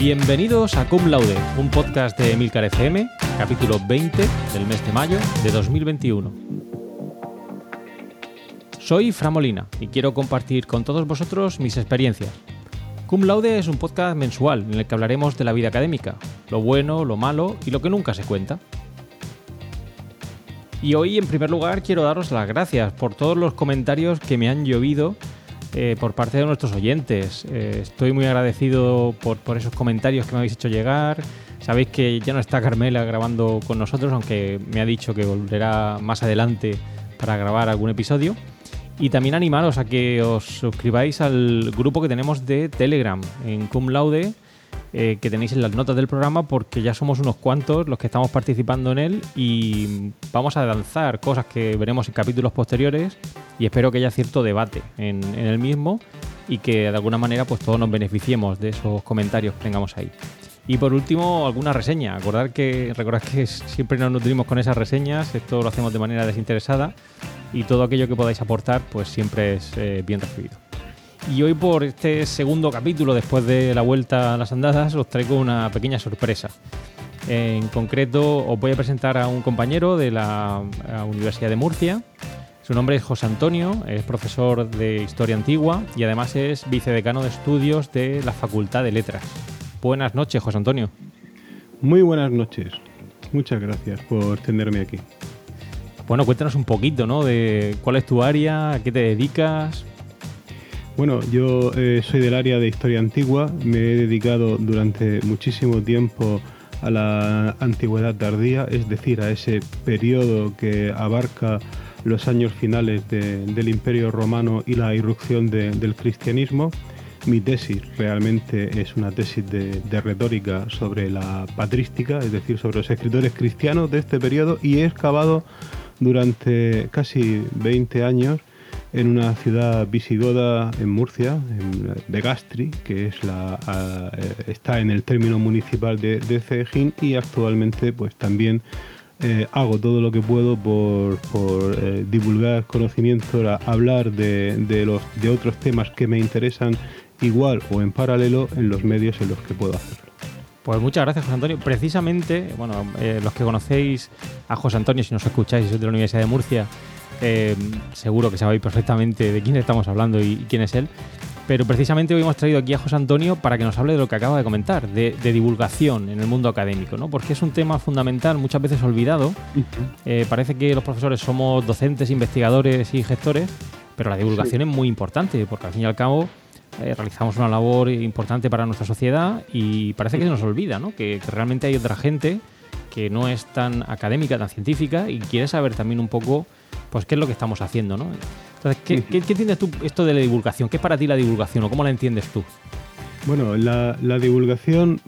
Bienvenidos a Cum Laude, un podcast de Emilcar FM, capítulo 20 del mes de mayo de 2021. Soy Fra Molina y quiero compartir con todos vosotros mis experiencias. Cum Laude es un podcast mensual en el que hablaremos de la vida académica, lo bueno, lo malo y lo que nunca se cuenta. Y hoy, en primer lugar, quiero daros las gracias por todos los comentarios que me han llovido eh, por parte de nuestros oyentes. Eh, estoy muy agradecido por, por, esos comentarios que me habéis hecho llegar. Sabéis que ya no está Carmela grabando con nosotros, aunque me ha dicho que volverá más adelante para grabar algún episodio. Y también animaros a que os suscribáis al grupo que tenemos de Telegram en Cum Laude eh, que tenéis en las notas del programa porque ya somos unos cuantos los que estamos participando en él y vamos a lanzar cosas que veremos en capítulos posteriores y espero que haya cierto debate en, el mismo y que de alguna manera pues todos nos beneficiemos de esos comentarios que tengamos ahí. Y por último, alguna reseña. Acordar que, recordad que siempre nos nutrimos con esas reseñas, esto lo hacemos de manera desinteresada y todo aquello que podáis aportar pues siempre es eh, bien recibido. Y hoy por este segundo capítulo, después de la vuelta a las andadas, os traigo una pequeña sorpresa. En concreto, os voy a presentar a un compañero de la Universidad de Murcia. Su nombre es José Antonio, es profesor de Historia Antigua y además es vicedecano de estudios de la Facultad de Letras. Buenas noches, José Antonio. Muy buenas noches. Muchas gracias por tenerme aquí. Bueno, cuéntanos un poquito, ¿no? De cuál es tu área, a qué te dedicas. Bueno, yo eh, soy del área de historia antigua, me he dedicado durante muchísimo tiempo a la antigüedad tardía, es decir, a ese periodo que abarca los años finales de, del Imperio Romano y la irrupción de, del cristianismo. Mi tesis realmente es una tesis de, de, retórica sobre la patrística, es decir, sobre los escritores cristianos de este periodo y he excavado durante casi 20 años en una ciudad visigoda en Murcia, en Begastri, que es la, a, está en el término municipal de, de Cejín y actualmente pues también eh, hago todo lo que puedo por, eh, divulgar conocimiento, hablar de, los, de otros temas que me interesan igual o en paralelo en los medios en los que puedo hacerlo. Pues muchas gracias, José Antonio. Precisamente, bueno, eh, los que conocéis a José Antonio, si nos escucháis, sois de la Universidad de Murcia, eh, seguro que sabéis perfectamente de quién estamos hablando y, y, quién es él. Pero precisamente hoy hemos traído aquí a José Antonio para que nos hable de lo que acaba de comentar, de, de divulgación en el mundo académico, ¿no? Porque es un tema fundamental, muchas veces olvidado. Eh, parece que los profesores somos docentes, investigadores y gestores, pero la divulgación sí. es muy importante, porque al fin y al cabo eh, realizamos una labor importante para nuestra sociedad y parece que se nos olvida, ¿no? Que, que realmente hay otra gente que no es tan académica, tan científica y quiere saber también un poco pues qué es lo que estamos haciendo, ¿no? Entonces, ¿qué, qué, qué entiendes tú esto de la divulgación? ¿Qué es para ti la divulgación o cómo la entiendes tú? Bueno, la, la divulgación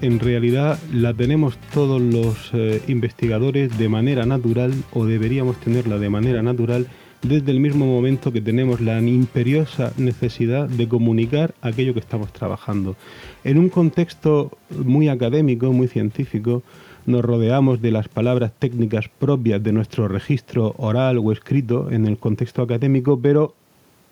en realidad la tenemos todos los eh, investigadores de manera natural o deberíamos tenerla de manera natural desde el mismo momento que tenemos la imperiosa necesidad de comunicar aquello que estamos trabajando. En un contexto muy académico, muy científico, nos rodeamos de las palabras técnicas propias de nuestro registro oral o escrito en el contexto académico, pero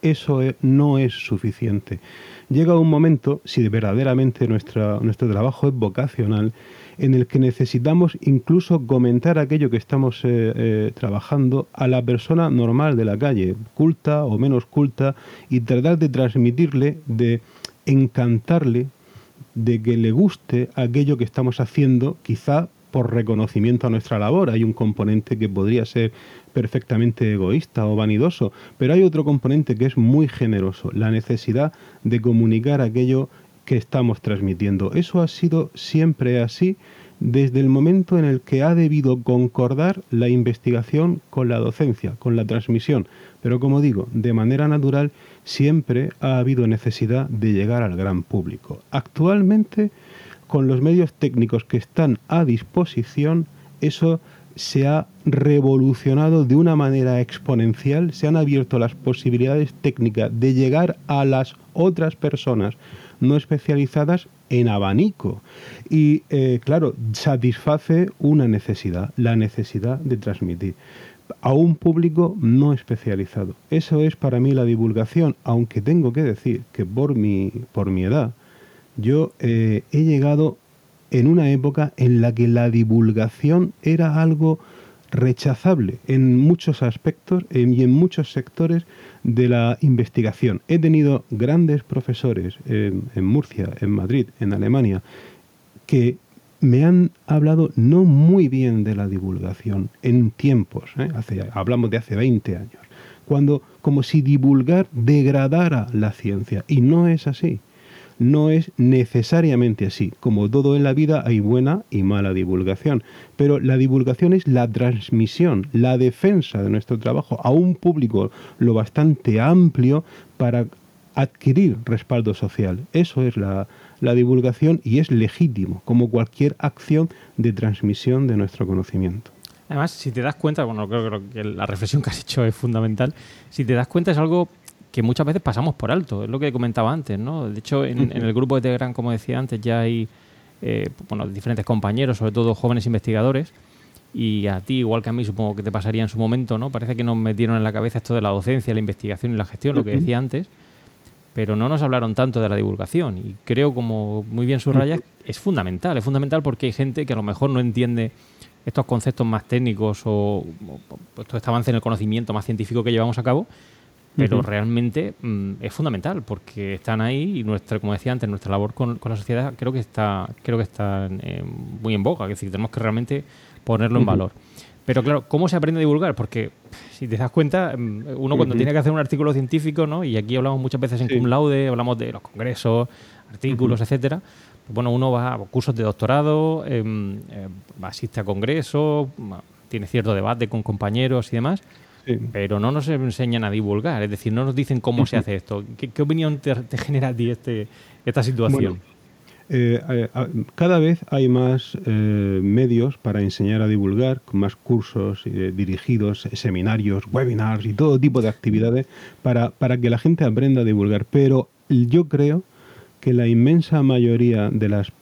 eso no es suficiente. Llega un momento, si verdaderamente nuestra, nuestro trabajo es vocacional, en el que necesitamos incluso comentar aquello que estamos eh, eh, trabajando a la persona normal de la calle, culta o menos culta, y tratar de transmitirle, de encantarle, de que le guste aquello que estamos haciendo, quizá por reconocimiento a nuestra labor. Hay un componente que podría ser perfectamente egoísta o vanidoso, pero hay otro componente que es muy generoso, la necesidad de comunicar aquello que estamos transmitiendo. Eso ha sido siempre así desde el momento en el que ha debido concordar la investigación con la docencia, con la transmisión. Pero como digo, de manera natural siempre ha habido necesidad de llegar al gran público. Actualmente, con los medios técnicos que están a disposición, eso se ha revolucionado de una manera exponencial, se han abierto las posibilidades técnicas de llegar a las otras personas no especializadas en abanico. Y eh, claro, satisface una necesidad, la necesidad de transmitir a un público no especializado. Eso es para mí la divulgación, aunque tengo que decir que por mi, por mi edad, Yo eh, he llegado en una época en la que la divulgación era algo rechazable en muchos aspectos y en muchos sectores de la investigación. He tenido grandes profesores en, Murcia, en Madrid, en Alemania, que me han hablado no muy bien de la divulgación en tiempos, ¿eh? hablamos de hace 20 años, cuando como si divulgar degradara la ciencia y no es así no es necesariamente así. Como todo en la vida hay buena y mala divulgación, pero la divulgación es la transmisión, la defensa de nuestro trabajo a un público lo bastante amplio para adquirir respaldo social. Eso es la, divulgación y es legítimo, como cualquier acción de transmisión de nuestro conocimiento. Además, si te das cuenta, bueno, creo, que la reflexión que has hecho es fundamental, si te das cuenta es algo que muchas veces pasamos por alto, es lo que comentaba antes, ¿no? De hecho, en, el grupo de Telegram, como decía antes, ya hay eh, bueno, diferentes compañeros, sobre todo jóvenes investigadores, y a ti, igual que a mí, supongo que te pasaría en su momento, ¿no? Parece que nos metieron en la cabeza esto de la docencia, la investigación y la gestión, lo que decía antes, pero no nos hablaron tanto de la divulgación. Y creo, como muy bien subrayas, es fundamental, es fundamental porque hay gente que a lo mejor no entiende estos conceptos más técnicos o, o todo este avance en el conocimiento más científico que llevamos a cabo, pero realmente mm, es fundamental porque están ahí y nuestra, como decía antes, nuestra labor con, la sociedad creo que está, creo que está eh, muy en boca, es decir, tenemos que realmente ponerlo en valor. Pero claro, ¿cómo se aprende a divulgar? Porque si te das cuenta, mm, uno cuando tiene que hacer un artículo científico, ¿no? y aquí hablamos muchas veces en cum laude, hablamos de los congresos, artículos, etcétera. Pues bueno, uno va a cursos de doctorado, em, eh, asiste a congresos, tiene cierto debate con compañeros y demás pero no nos enseñan a divulgar, es decir, no nos dicen cómo se hace esto. ¿Qué, opinión te, genera a ti este, esta situación? Eh, eh, cada vez hay más eh, medios para enseñar a divulgar, más cursos dirigidos, seminarios, webinars y todo tipo de actividades para, para que la gente aprenda a divulgar. Pero yo creo que la inmensa mayoría de las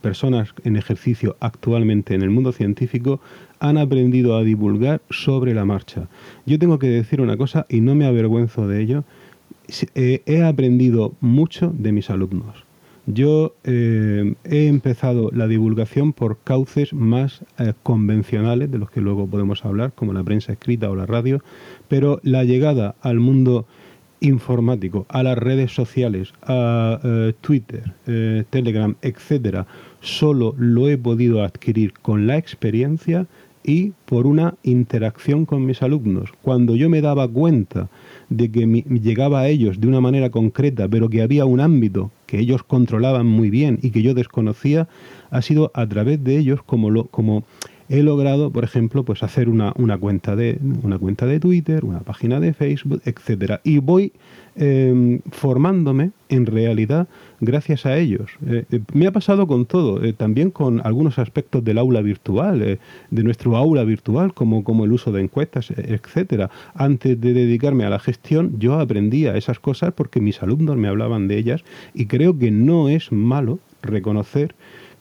personas en ejercicio actualmente en el mundo científico han aprendido a divulgar sobre la marcha. Yo tengo que decir una cosa y no me avergüenzo de ello. Eh, he aprendido mucho de mis alumnos. Yo eh, he empezado la divulgación por cauces más eh, convencionales, de los que luego podemos hablar, como la prensa escrita o la radio, pero la llegada al mundo informático, a las redes sociales, a Twitter, Telegram, etcétera, solo lo he podido adquirir con la experiencia y por una interacción con mis alumnos. Cuando yo me daba cuenta de que llegaba a ellos de una manera concreta, pero que había un ámbito que ellos controlaban muy bien y que yo desconocía, ha sido a través de ellos como, lo, como he logrado, por ejemplo, pues hacer una, una, cuenta de, una cuenta de Twitter, una página de Facebook, etcétera. Y voy em, formándome en realidad gracias a ellos. Eh, eh, me ha pasado con todo, eh, también con algunos aspectos del aula virtual, de nuestro aula virtual, como, como el uso de encuestas, etcétera. Antes de dedicarme a la gestión, yo aprendía esas cosas porque mis alumnos me hablaban de ellas y creo que no es malo reconocer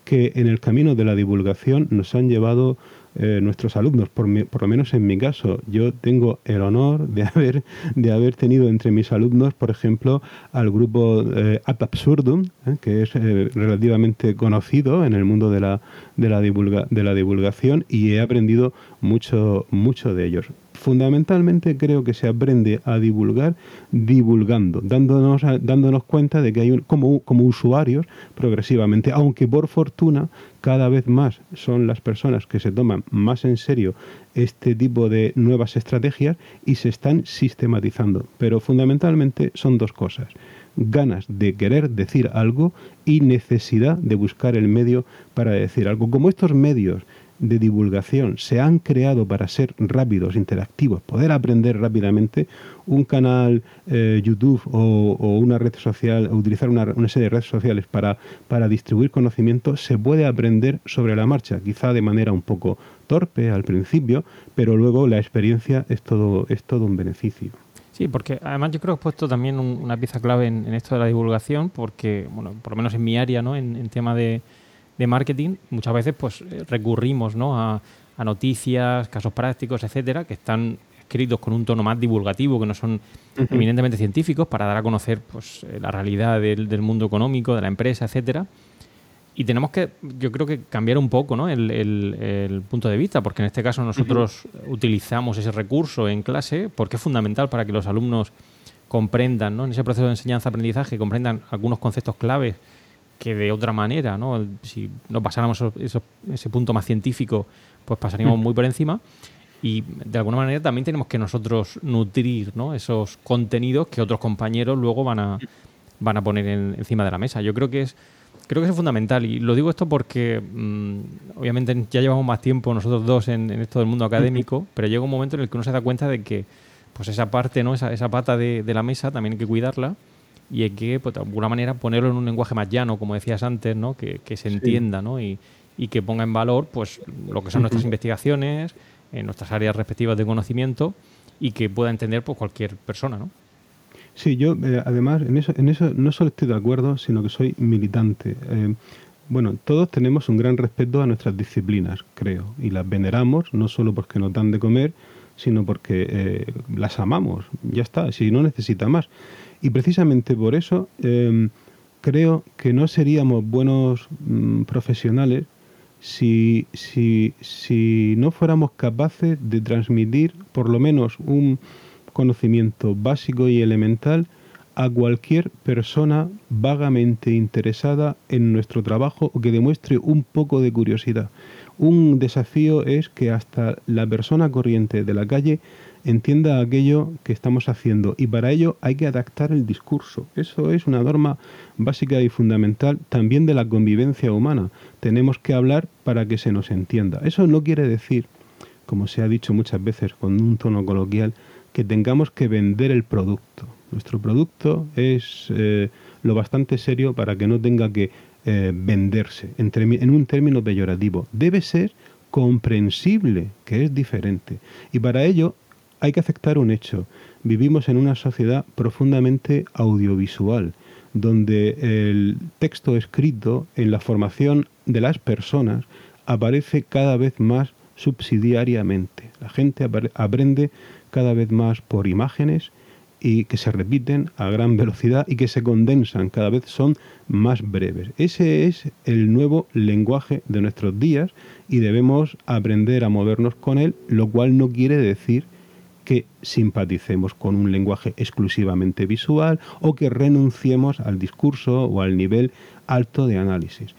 que en el camino de la divulgación nos han llevado eh, nuestros alumnos, por, por, lo menos en mi caso, yo tengo el honor de haber, de haber tenido entre mis alumnos, por ejemplo, al grupo eh, Ad Absurdum, eh, que es relativamente conocido en el mundo de la, de la, divulga, de la divulgación y he aprendido mucho, mucho de ellos fundamentalmente creo que se aprende a divulgar divulgando, dándonos, dándonos cuenta de que hay un, como, como usuarios progresivamente, aunque por fortuna cada vez más son las personas que se toman más en serio este tipo de nuevas estrategias y se están sistematizando. Pero fundamentalmente son dos cosas ganas de querer decir algo y necesidad de buscar el medio para decir algo. Como estos medios de divulgación se han creado para ser rápidos, interactivos, poder aprender rápidamente, un canal eh, YouTube o, una red social, utilizar una, serie de redes sociales para, para distribuir conocimiento, se puede aprender sobre la marcha, quizá de manera un poco torpe al principio, pero luego la experiencia es todo, es todo un beneficio. Sí, porque además yo creo que he puesto también una pieza clave en, esto de la divulgación, porque, bueno, por lo menos en mi área, ¿no? en tema de, de marketing, muchas veces pues eh, recurrimos ¿no? a, noticias, casos prácticos, etcétera, que están escritos con un tono más divulgativo, que no son eminentemente científicos, para dar a conocer pues, la realidad del, mundo económico, de la empresa, etcétera. Y tenemos que, yo creo que cambiar un poco ¿no? el, punto de vista, porque en este caso nosotros utilizamos ese recurso en clase porque es fundamental para que los alumnos comprendan, ¿no? en ese proceso de enseñanza-aprendizaje, comprendan algunos conceptos claves que de otra manera, ¿no? si nos pasáramos ese punto más científico, pues pasaríamos muy por encima. Y de alguna manera también tenemos que nosotros nutrir ¿no? esos contenidos que otros compañeros luego van a, van a poner encima de la mesa. Yo creo que es creo que es fundamental y lo digo esto porque mm, obviamente ya llevamos más tiempo nosotros dos en, esto del mundo académico, pero llega un momento en el que uno se da cuenta de que pues esa parte, ¿no? esa, esa pata de, la mesa también hay que cuidarla y hay que pues, de alguna manera ponerlo en un lenguaje más llano, como decías antes, ¿no? que, se entienda ¿no? y, que ponga en valor pues lo que son nuestras investigaciones, en nuestras áreas respectivas de conocimiento y que pueda entender pues, cualquier persona. ¿no? Sí, yo eh, además en eso, en eso no solo estoy de acuerdo, sino que soy militante. Eh, bueno, todos tenemos un gran respeto a nuestras disciplinas, creo, y las veneramos no solo porque nos dan de comer, sino porque eh, las amamos. Ya está, si no necesita más. Y precisamente por eso em, creo que no seríamos buenos mm, profesionales si, si, si no fuéramos capaces de transmitir por lo menos un conocimiento básico y elemental a cualquier persona vagamente interesada en nuestro trabajo o que demuestre un poco de curiosidad. Un desafío es que hasta la persona corriente de la calle entienda aquello que estamos haciendo y para ello hay que adaptar el discurso. Eso es una norma básica y fundamental también de la convivencia humana. Tenemos que hablar para que se nos entienda. Eso no quiere decir, como se ha dicho muchas veces con un tono coloquial, que tengamos que vender el producto. Nuestro producto es eh, lo bastante serio para que no tenga que eh, venderse en, en un término peyorativo. Debe ser comprensible, que es diferente. Y para ello hay que aceptar un hecho. Vivimos en una sociedad profundamente audiovisual, donde el texto escrito en la formación de las personas aparece cada vez más subsidiariamente. La gente aprende cada vez más por imágenes y que se repiten a gran velocidad y que se condensan, cada vez son más breves. Ese es el nuevo lenguaje de nuestros días y debemos aprender a movernos con él, lo cual no quiere decir que simpaticemos con un lenguaje exclusivamente visual o que renunciemos al discurso o al nivel alto de análisis.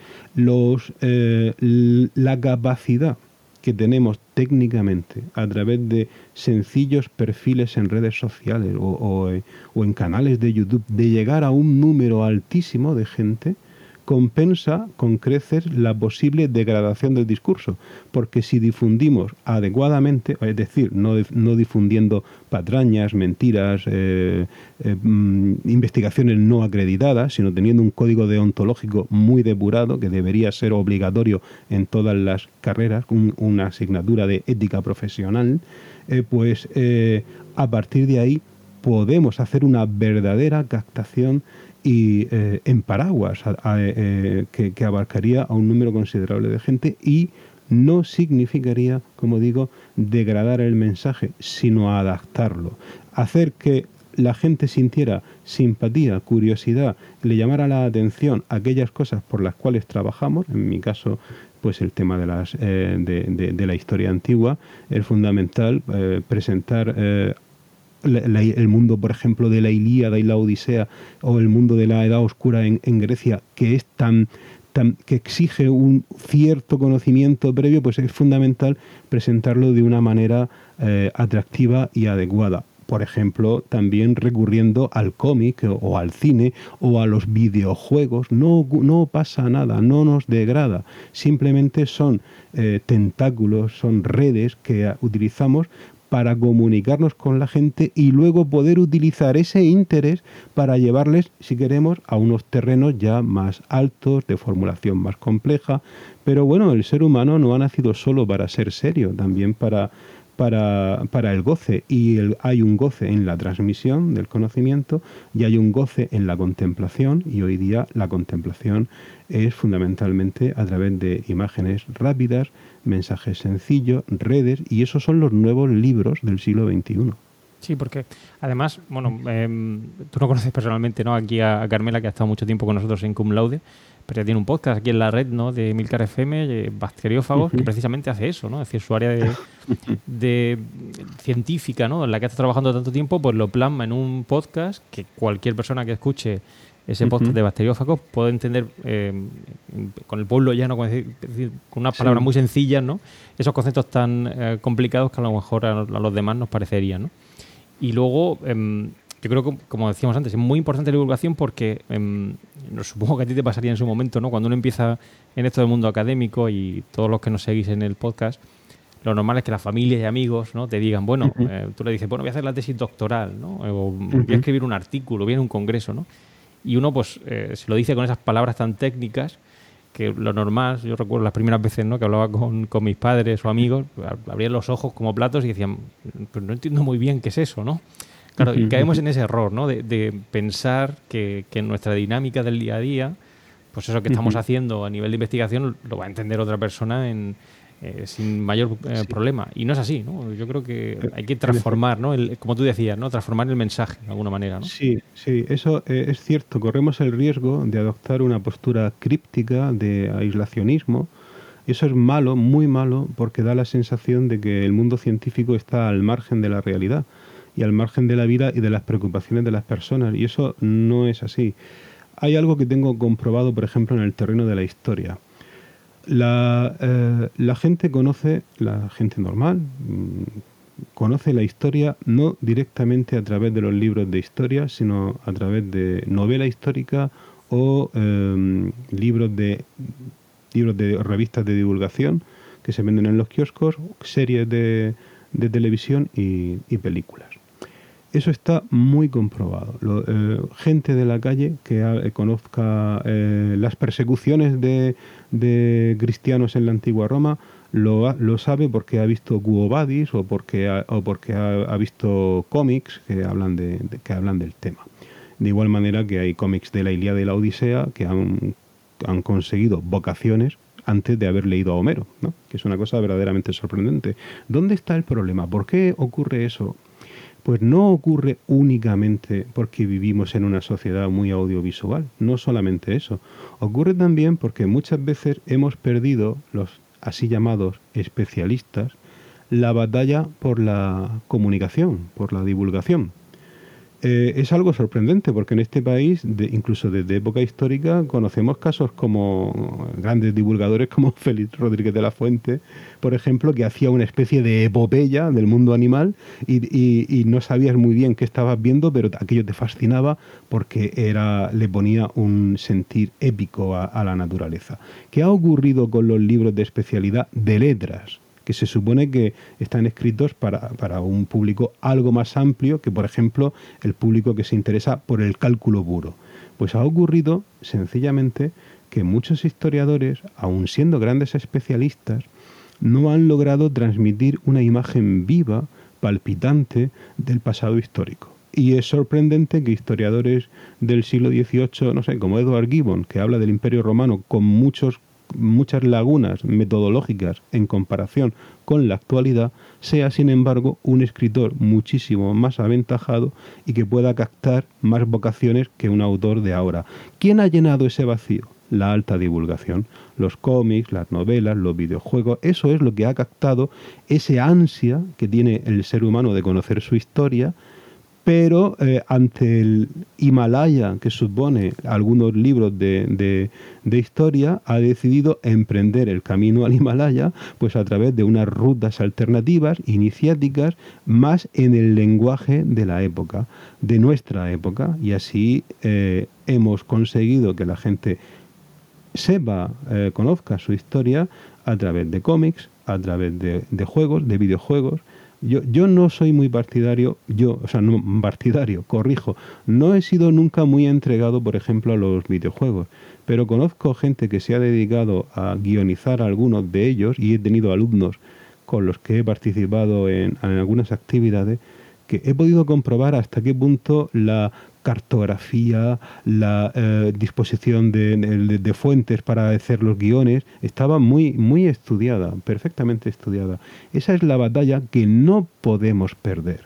Eh, la capacidad que tenemos técnicamente a través de sencillos perfiles en redes sociales o, o, en canales de YouTube de llegar a un número altísimo de gente compensa con creces la posible degradación del discurso, porque si difundimos adecuadamente, es decir, no, no difundiendo patrañas, mentiras, eh, eh, mm, investigaciones no acreditadas, sino teniendo un código deontológico muy depurado, que debería ser obligatorio en todas las carreras, una asignatura de ética profesional, eh, pues a partir de ahí podemos hacer una verdadera captación y eh, en paraguas eh, que, abarcaría a un número considerable de gente y no significaría, como digo, degradar el mensaje, sino adaptarlo. Hacer que la gente sintiera simpatía, curiosidad, le llamara la atención aquellas cosas por las cuales trabajamos, en mi caso pues el tema de, las, eh, de, la historia antigua, es fundamental presentar el mundo, por ejemplo, de la Ilíada y la Odisea, o el mundo de la Edad Oscura en, Grecia, que es tan, tan, que exige un cierto conocimiento previo, pues es fundamental presentarlo de una manera eh, atractiva y adecuada. Por ejemplo, también recurriendo al cómic o al cine o a los videojuegos. No, no pasa nada, no nos degrada. Simplemente son eh, tentáculos, son redes que utilizamos para comunicarnos con la gente y luego poder utilizar ese interés para llevarles, si queremos, a unos terrenos ya más altos, de formulación más compleja. Pero bueno, el ser humano no ha nacido solo para ser serio, también para para, para el goce y hay un goce en la transmisión del conocimiento y hay un goce en la contemplación y hoy día la contemplación es fundamentalmente a través de imágenes rápidas, mensajes sencillos, redes y esos son los nuevos libros del siglo XXI. Sí, porque además, bueno, em, tú no conoces personalmente ¿no? aquí a, Carmela, que ha estado mucho tiempo con nosotros en Cum Laude, pero ya tiene un podcast aquí en la red ¿no? de Milcar FM, eh, Bacteriófagos, que precisamente hace eso, ¿no? Es decir, su área de, científica, ¿no? En la que está trabajando tanto tiempo, pues lo plasma en un podcast que cualquier persona que escuche ese podcast de bacteriófagos puede entender em, con el pueblo llano, con, decir, con unas palabras muy sencillas, ¿no? Esos conceptos tan eh, complicados que a lo mejor a, los demás nos parecerían, ¿no? Y luego, em, yo creo que, como decíamos antes, es muy importante la divulgación porque em, supongo que a ti te pasaría en su momento, ¿no? Cuando uno empieza en esto del mundo académico y todos los que nos seguís en el podcast, lo normal es que la familia y amigos ¿no? te digan, bueno, eh, tú le dices, bueno, voy a hacer la tesis doctoral, ¿no? O voy a escribir un artículo, voy a un congreso, ¿no? Y uno, pues, eh, se lo dice con esas palabras tan técnicas que lo normal, yo recuerdo las primeras veces ¿no? que hablaba con, con mis padres o amigos, abrían los ojos como platos y decían, pues no entiendo muy bien qué es eso, ¿no? Claro, y caemos en ese error, ¿no? De, pensar que, que, nuestra dinámica del día a día, pues eso que estamos haciendo a nivel de investigación lo va a entender otra persona en, eh, sin mayor eh, problema. Y no es así, ¿no? Yo creo que hay que transformar, ¿no? El, como tú decías, ¿no? Transformar el mensaje de alguna manera, ¿no? Sí, sí, eso eh, es cierto. Corremos el riesgo de adoptar una postura críptica de aislacionismo. Eso es malo, muy malo, porque da la sensación de que el mundo científico está al margen de la realidad y al margen de la vida y de las preocupaciones de las personas. Y eso no es así. Hay algo que tengo comprobado, por ejemplo, en el terreno de la historia. La, eh, la gente conoce, la gente normal, mm, conoce la historia no directamente a través de los libros de historia, sino a través de novela histórica o em, libros de libros de revistas de divulgación que se venden en los kioscos, series de, de televisión y películas. Eso está muy comprobado. Eh, gente de la calle que eh, conozca eh, las persecuciones de, cristianos en la antigua Roma lo, sabe porque ha visto Guobadis o porque ha, o porque ha, visto cómics que hablan, de, que hablan del tema. De igual manera que hay cómics de la Ilíada y la Odisea que han, han conseguido vocaciones antes de haber leído a Homero, ¿no? que es una cosa verdaderamente sorprendente. ¿Dónde está el problema? ¿Por qué ocurre eso? Pues no ocurre únicamente porque vivimos en una sociedad muy audiovisual, no solamente eso, ocurre también porque muchas veces hemos perdido los así llamados especialistas la batalla por la comunicación, por la divulgación. Eh, es algo sorprendente porque en este país, incluso desde época histórica, conocemos casos como grandes divulgadores como Félix Rodríguez de la Fuente, por ejemplo, que hacía una especie de epopeya del mundo animal y, no sabías muy bien qué estabas viendo, pero aquello te fascinaba porque era, le ponía un sentir épico a la naturaleza. ¿Qué ha ocurrido con los libros de especialidad de letras? Que se supone que están escritos para, para un público algo más amplio que, por ejemplo, el público que se interesa por el cálculo puro. Pues ha ocurrido sencillamente que muchos historiadores, aun siendo grandes especialistas, no han logrado transmitir una imagen viva, palpitante del pasado histórico. Y es sorprendente que historiadores del siglo XVIII, no sé, como Edward Gibbon, que habla del Imperio Romano con muchos muchas lagunas metodológicas en comparación con la actualidad, sea sin embargo un escritor muchísimo más aventajado y que pueda captar más vocaciones que un autor de ahora. ¿Quién ha llenado ese vacío? La alta divulgación, los cómics, las novelas, los videojuegos, eso es lo que ha captado ese ansia que tiene el ser humano de conocer su historia pero eh, ante el Himalaya que supone algunos libros de, historia, ha decidido emprender el camino al Himalaya pues a través de unas rutas alternativas, iniciáticas, más en el lenguaje de la época, de nuestra época, y así eh, hemos conseguido que la gente sepa, eh, conozca su historia a través de cómics, a través de juegos, de videojuegos, yo, yo no soy muy partidario, yo, o sea, no partidario, corrijo, no he sido nunca muy entregado, por ejemplo, a los videojuegos, pero conozco gente que se ha dedicado a guionizar algunos de ellos y he tenido alumnos con los que he participado en, algunas actividades, que he podido comprobar hasta qué punto la cartografía, la eh, disposición de, fuentes para hacer los guiones, estaba muy, muy estudiada, perfectamente estudiada. Esa es la batalla que no podemos perder.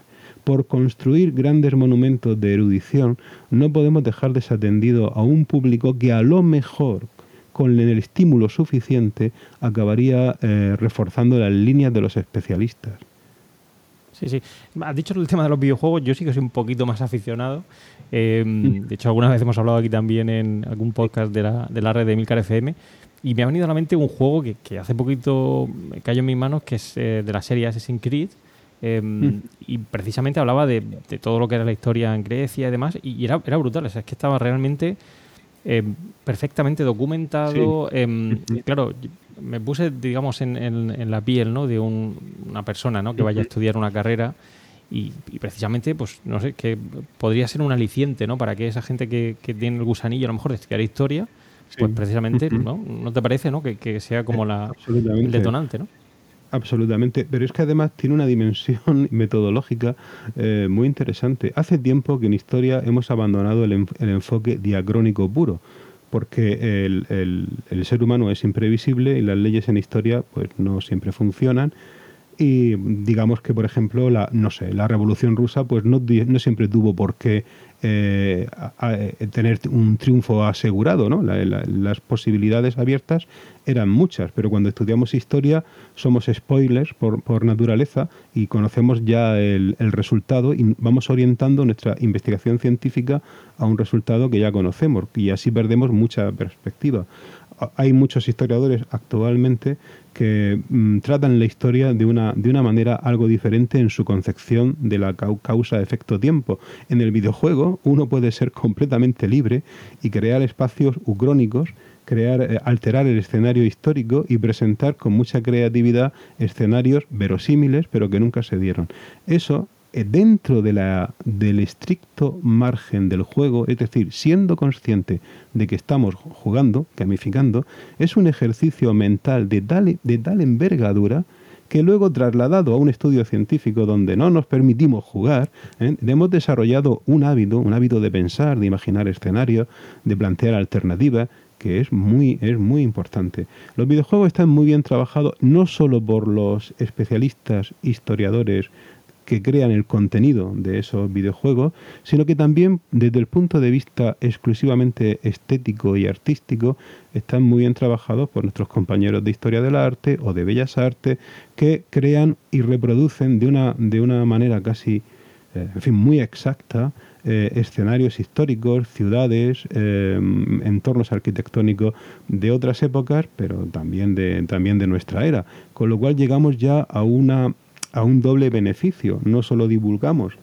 Por construir grandes monumentos de erudición, no podemos dejar desatendido a un público que a lo mejor, con el estímulo suficiente, acabaría eh, reforzando las líneas de los especialistas. Sí, sí. Has dicho el tema de los videojuegos, yo sí que soy un poquito más aficionado. Em, de hecho, alguna vez hemos hablado aquí también en algún podcast de la, de la red de Milcar FM. Y me ha venido a la mente un juego que, que hace poquito cayó en mis manos, que es eh, de la serie Assassin's Creed. Em, y precisamente hablaba de, de, todo lo que era la historia en Grecia y demás. Y, era, era brutal. O sea, es que estaba realmente em, perfectamente documentado. claro, me puse, digamos, en, en, la piel ¿no? de una persona ¿no? que vaya a estudiar una carrera y, precisamente, pues, no sé, que podría ser un aliciente, ¿no? Para que esa gente que, que tiene el gusanillo a lo mejor de estudiar historia, pues precisamente, ¿no? ¿no te parece, ¿no? Que, que sea como la, el detonante, ¿no? Absolutamente, pero es que además tiene una dimensión metodológica eh, muy interesante. Hace tiempo que en historia hemos abandonado el, el enfoque diacrónico puro porque el, el, ser humano es imprevisible y las leyes en historia pues no siempre funcionan y digamos que por ejemplo la no sé la revolución rusa pues no, no siempre tuvo por qué eh, tener un triunfo asegurado ¿no? las posibilidades abiertas eran muchas pero cuando estudiamos historia somos spoilers por, naturaleza y conocemos ya el, el, resultado y vamos orientando nuestra investigación científica a un resultado que ya conocemos y así perdemos mucha perspectiva hay muchos historiadores actualmente que mm, tratan la historia de una, de una manera algo diferente en su concepción de la causa-efecto-tiempo. En el videojuego uno puede ser completamente libre y crear espacios ucrónicos, crear, eh, alterar el escenario histórico y presentar con mucha creatividad escenarios verosímiles pero que nunca se dieron. Eso eh, dentro de la, del estricto margen del juego, es decir, siendo consciente de que estamos jugando, gamificando, es un ejercicio mental de tal, de tal envergadura que luego trasladado a un estudio científico donde no nos permitimos jugar, ¿eh? hemos desarrollado un hábito, un hábito de pensar, de imaginar escenarios, de plantear alternativas, que es muy, es muy importante. Los videojuegos están muy bien trabajados no solo por los especialistas, historiadores, que crean el contenido de esos videojuegos, sino que también desde el punto de vista exclusivamente estético y artístico están muy bien trabajados por nuestros compañeros de historia del arte o de bellas artes que crean y reproducen de una, de una manera casi, eh, en fin, muy exacta eh, escenarios históricos, ciudades, eh, entornos arquitectónicos de otras épocas, pero también de, también de nuestra era. Con lo cual llegamos ya a una a un doble beneficio. No solo divulgamos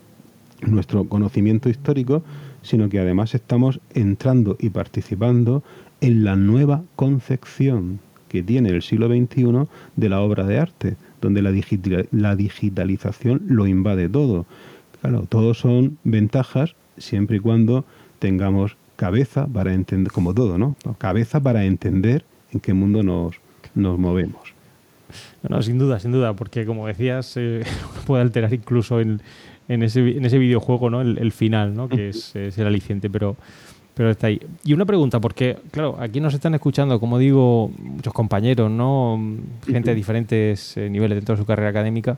nuestro conocimiento histórico, sino que además estamos entrando y participando en la nueva concepción que tiene el siglo XXI de la obra de arte, donde la, la digitalización lo invade todo. Claro, todos son ventajas siempre y cuando tengamos cabeza para entender, como todo, ¿no? Cabeza para entender en qué mundo nos, nos movemos. No, sin duda, sin duda, porque como decías, eh, puede alterar incluso en, en, ese, en ese videojuego ¿no? el, final, ¿no? que es, el aliciente, pero, pero está ahí. Y una pregunta, porque, claro, aquí nos están escuchando, como digo, muchos compañeros, ¿no? gente de diferentes eh, niveles dentro de su carrera académica,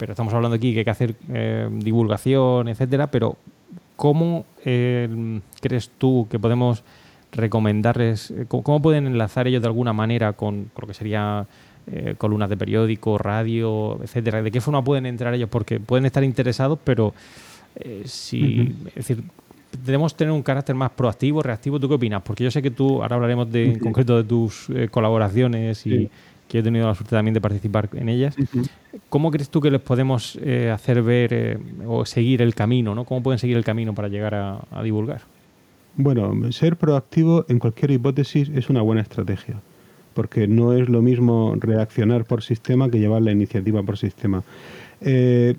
pero estamos hablando aquí que hay que hacer eh, divulgación, etcétera, pero ¿cómo crees tú que podemos recomendarles, cómo, pueden enlazar ellos de alguna manera con, con lo que sería eh, columnas de periódico, radio, etcétera. ¿De qué forma pueden entrar ellos? Porque pueden estar interesados, pero eh, si, es decir, debemos tener un carácter más proactivo, reactivo. ¿Tú qué opinas? Porque yo sé que tú, ahora hablaremos de, en concreto de tus eh, colaboraciones y que he tenido la suerte también de participar en ellas. ¿Cómo crees tú que les podemos hacer ver o seguir el camino? ¿no? ¿Cómo pueden seguir el camino para llegar a divulgar? Bueno, ser proactivo en cualquier hipótesis es una buena estrategia porque no es lo mismo reaccionar por sistema que llevar la iniciativa por sistema. Eh,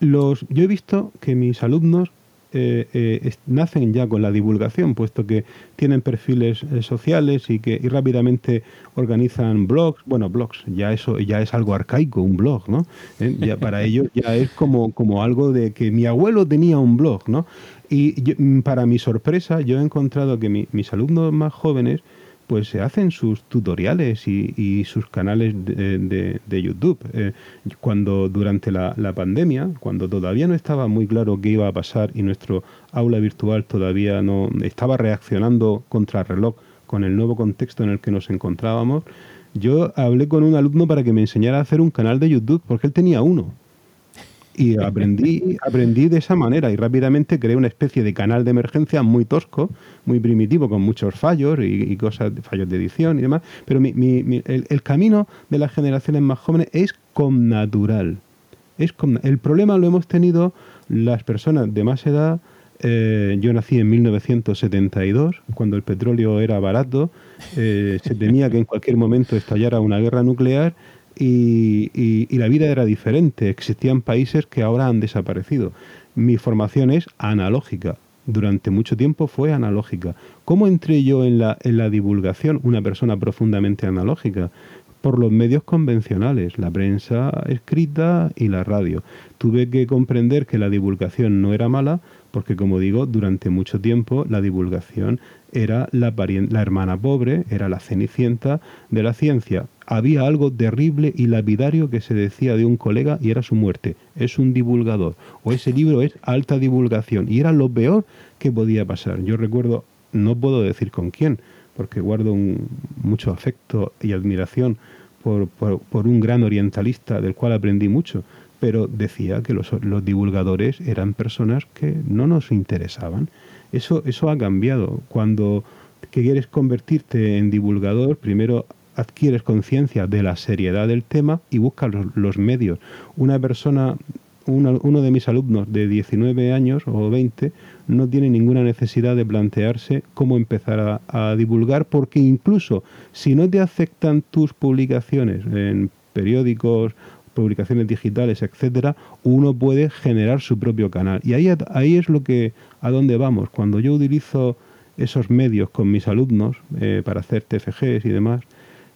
los, yo he visto que mis alumnos eh, eh, nacen ya con la divulgación, puesto que tienen perfiles sociales y que rápidamente organizan blogs. Bueno, blogs, ya eso ya es algo arcaico, un blog, ¿no? ya para ellos ya es como, como algo de que mi abuelo tenía un blog, ¿no? Y mm, para mi sorpresa, yo he encontrado que mis alumnos más jóvenes pues se hacen sus tutoriales y, sus canales de, YouTube. Eh, cuando durante la, pandemia, cuando todavía no estaba muy claro qué iba a pasar y nuestro aula virtual todavía no estaba reaccionando contra reloj con el nuevo contexto en el que nos encontrábamos, yo hablé con un alumno para que me enseñara a hacer un canal de YouTube, porque él tenía uno. Y aprendí, aprendí de esa manera y rápidamente creé una especie de canal de emergencia muy tosco, muy primitivo, con muchos fallos y, cosas, fallos de edición y demás. Pero el, camino de las generaciones más jóvenes es con natural. Es el problema lo hemos tenido las personas de más edad. Eh, yo nací en 1972, cuando el petróleo era barato, eh, se temía que en cualquier momento estallara una guerra nuclear y, la vida era diferente. Existían países que ahora han desaparecido. Mi formación es analógica. Durante mucho tiempo fue analógica. ¿Cómo entré yo en la, divulgación? Una persona profundamente analógica por los medios convencionales, la prensa escrita y la radio. Tuve que comprender que la divulgación no era mala, porque como digo, durante mucho tiempo la divulgación era la, la hermana pobre, era la cenicienta de la ciencia había algo terrible y lapidario que se decía de un colega y era su muerte. Es un divulgador. O ese libro es alta divulgación. Y era lo peor que podía pasar. Yo recuerdo, no puedo decir con quién, porque guardo mucho afecto y admiración por, un gran orientalista del cual aprendí mucho, pero decía que los, divulgadores eran personas que no nos interesaban. Eso, eso ha cambiado. Cuando quieres convertirte en divulgador, primero adquieres conciencia de la seriedad del tema y buscas los, medios. Una persona, uno, de mis alumnos de 19 años o 20 no tiene ninguna necesidad de plantearse cómo empezar a, divulgar porque incluso si no te aceptan tus publicaciones en periódicos, publicaciones digitales, etcétera, uno puede generar su propio canal. Y ahí, ahí es lo que a dónde vamos. Cuando yo utilizo esos medios con mis alumnos eh, para hacer TFGs y demás,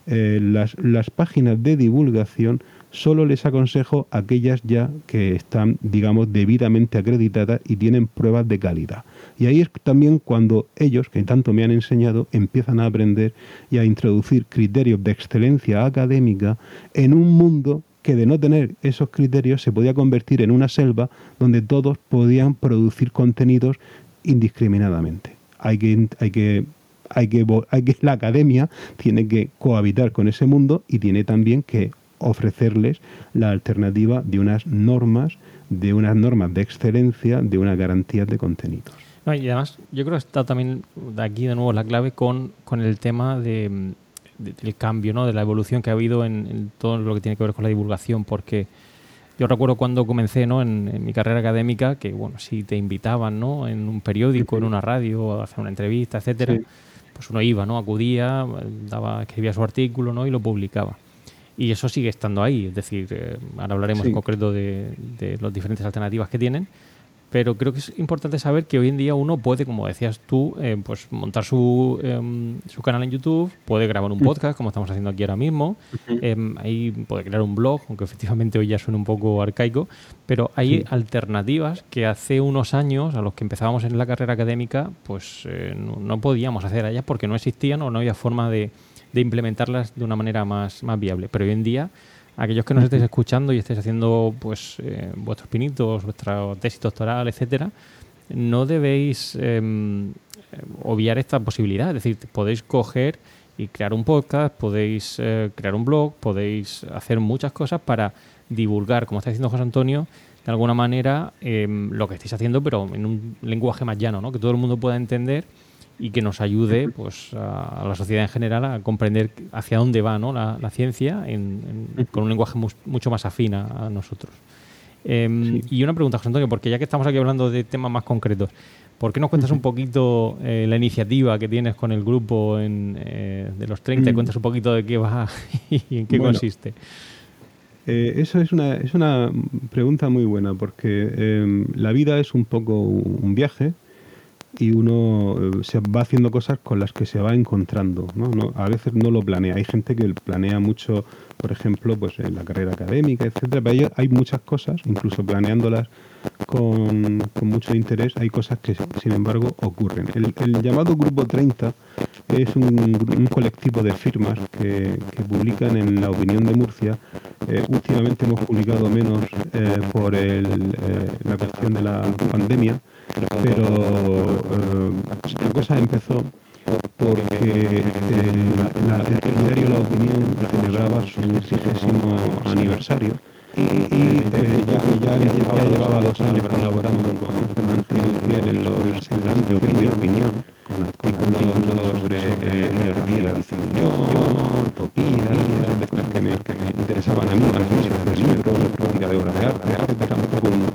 eh, las, las páginas de divulgación solo les aconsejo aquellas ya que están, digamos, debidamente acreditadas y tienen pruebas de calidad. Y ahí es también cuando ellos, que tanto me han enseñado, empiezan a aprender y a introducir criterios de excelencia académica en un mundo que de no tener esos criterios se podía convertir en una selva donde todos podían producir contenidos indiscriminadamente. Hay que, hay que hay que, hay que la academia tiene que cohabitar con ese mundo y tiene también que ofrecerles la alternativa de unas normas, de unas normas de excelencia, de unas garantías de contenidos. y además, yo creo que está también de aquí de nuevo la clave con, con el tema de, del cambio, ¿no? de la evolución que ha habido en, todo lo que tiene que ver con la divulgación, porque yo recuerdo cuando comencé ¿no? en, mi carrera académica que, bueno, si te invitaban ¿no? en un periódico, en una radio, a hacer una entrevista, etcétera, pues uno iba, ¿no? Acudía, daba, escribía su artículo, ¿no? Y lo publicaba. Y eso sigue estando ahí, es decir, eh, ahora hablaremos en concreto de, de las diferentes alternativas que tienen, pero creo que es importante saber que hoy en día uno puede, como decías tú, eh, pues montar su, em, su, canal en YouTube, puede grabar un podcast, como estamos haciendo aquí ahora mismo, em, ahí puede crear un blog, aunque efectivamente hoy ya suena un poco arcaico, pero hay alternativas que hace unos años, a los que empezábamos en la carrera académica, pues eh, no, podíamos hacer allá porque no existían o no había forma de, de implementarlas de una manera más, más viable. Pero hoy en día aquellos que nos estéis escuchando y estéis haciendo pues eh, vuestros pinitos, vuestra tesis doctoral, etcétera, no debéis em, obviar esta posibilidad. Es decir, podéis coger y crear un podcast, podéis eh, crear un blog, podéis hacer muchas cosas para divulgar, como está diciendo José Antonio, de alguna manera em, lo que estáis haciendo, pero en un lenguaje más llano, ¿no? que todo el mundo pueda entender y que nos ayude pues, a, la sociedad en general a comprender hacia dónde va ¿no? la, ciencia con un lenguaje mucho más afín a, nosotros. Em, y una pregunta, José Antonio, porque ya que estamos aquí hablando de temas más concretos, ¿por qué nos cuentas un poquito eh, la iniciativa que tienes con el grupo en, eh, de los 30 y mm. cuentas un poquito de qué va y en qué consiste? Eh, eso es una, es una pregunta muy buena porque em, la vida es un poco un viaje y uno eh, se va haciendo cosas con las que se va encontrando. ¿no? a veces no lo planea. Hay gente que planea mucho, por ejemplo, pues en la carrera académica, etcétera. Pero hay muchas cosas, incluso planeándolas con, mucho interés, hay cosas que, sin embargo, ocurren. El, llamado Grupo 30 es un, colectivo de firmas que, publican en La Opinión de Murcia. Eh, últimamente hemos publicado menos eh, por la cuestión de la pandemia pero eh, la cosa empezó porque el diario La Opinión celebraba su vigésimo aniversario y, eh, ya, ya, llevaba dos años colaborando con en los en de opinión, con artículos sobre eh, energía, utopía, que me, que me interesaban a mí, a mí, de libros, de obras de arte, un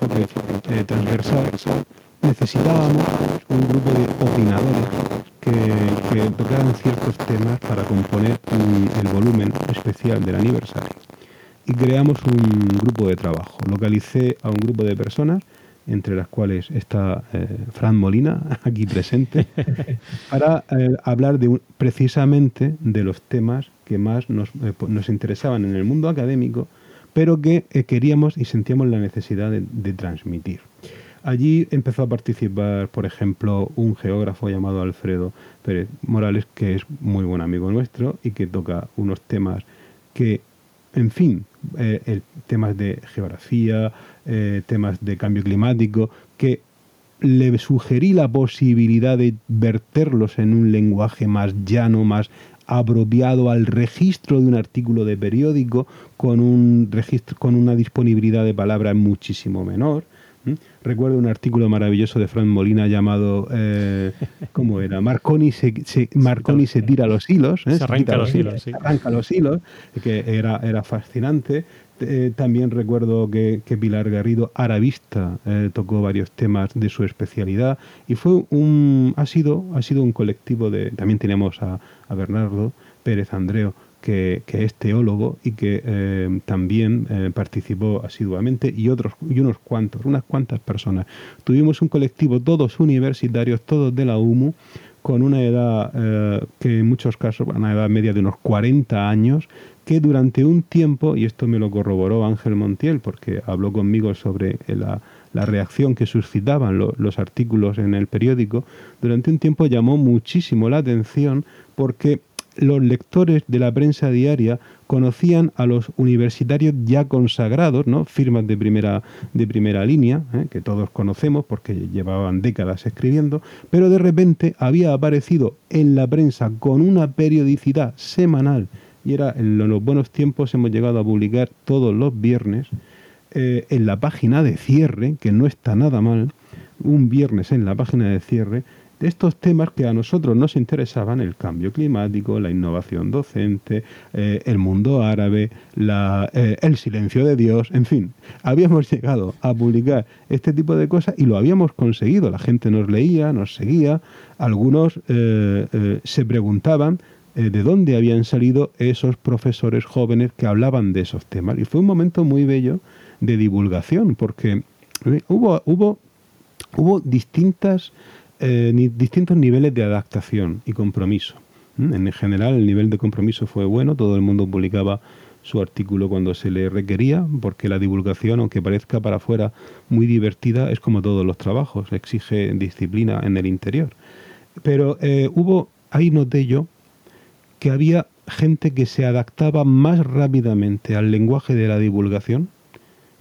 un enfoque transversal, necesitábamos un grupo de opinadores que, tocaran ciertos temas para componer el volumen especial del aniversario. Y creamos un grupo de trabajo. Localicé a un grupo de personas, entre las cuales está eh, Fran Molina, aquí presente, para eh, hablar de precisamente de los temas que más nos, eh, nos interesaban en el mundo académico pero que eh, queríamos y sentíamos la necesidad de, transmitir. Allí empezó a participar, por ejemplo, un geógrafo llamado Alfredo Pérez Morales, que es muy buen amigo nuestro y que toca unos temas que, en fin, eh, temas de geografía, eh, temas de cambio climático, que le sugerí la posibilidad de verterlos en un lenguaje más llano, más apropiado al registro de un artículo de periódico con un registro con una disponibilidad de palabras muchísimo menor. Recuerdo un artículo maravilloso de Fran Molina llamado eh, ¿cómo era? Marconi se, Marconi se tira los hilos, ¿eh? se arranca los, hilos, arranca los hilos, que era, era fascinante. Eh, también recuerdo que, Pilar Garrido, Aravista, eh, tocó varios temas de su especialidad y fue un, ha sido, ha sido un colectivo de, también tenemos a, Bernardo Pérez Andreo, que, es teólogo y que eh, también participó asiduamente y otros y unos cuantos, unas cuantas personas. Tuvimos un colectivo todos universitarios, todos de la UMU, con una edad que en muchos casos, una edad media de unos 40 años, que durante un tiempo, y esto me lo corroboró Ángel Montiel, porque habló conmigo sobre la, reacción que suscitaban los artículos en el periódico, durante un tiempo llamó muchísimo la atención porque los lectores de la prensa diaria conocían a los universitarios ya consagrados, ¿no? firmas de primera, de primera línea, ¿eh? que todos conocemos porque llevaban décadas escribiendo, pero de repente había aparecido en la prensa con una periodicidad semanal y era en los buenos tiempos hemos llegado a publicar todos los viernes eh, en la página de cierre, que no está nada mal, un viernes en la página de cierre, de estos temas que a nosotros nos interesaban, el cambio climático, la innovación docente, eh, el mundo árabe, la, eh, el silencio de Dios, en fin, habíamos llegado a publicar este tipo de cosas y lo habíamos conseguido. La gente nos leía, nos seguía, algunos se preguntaban de dónde habían salido esos profesores jóvenes que hablaban de esos temas. Y fue un momento muy bello de divulgación, porque eh, hubo, hubo, hubo distintas, eh, distintos niveles de adaptación y compromiso. En general el nivel de compromiso fue bueno, todo el mundo publicaba su artículo cuando se le requería, porque la divulgación, aunque parezca para afuera muy divertida, es como todos los trabajos, exige disciplina en el interior. Pero hubo, ahí noté yo, que había gente que se adaptaba más rápidamente al lenguaje de la divulgación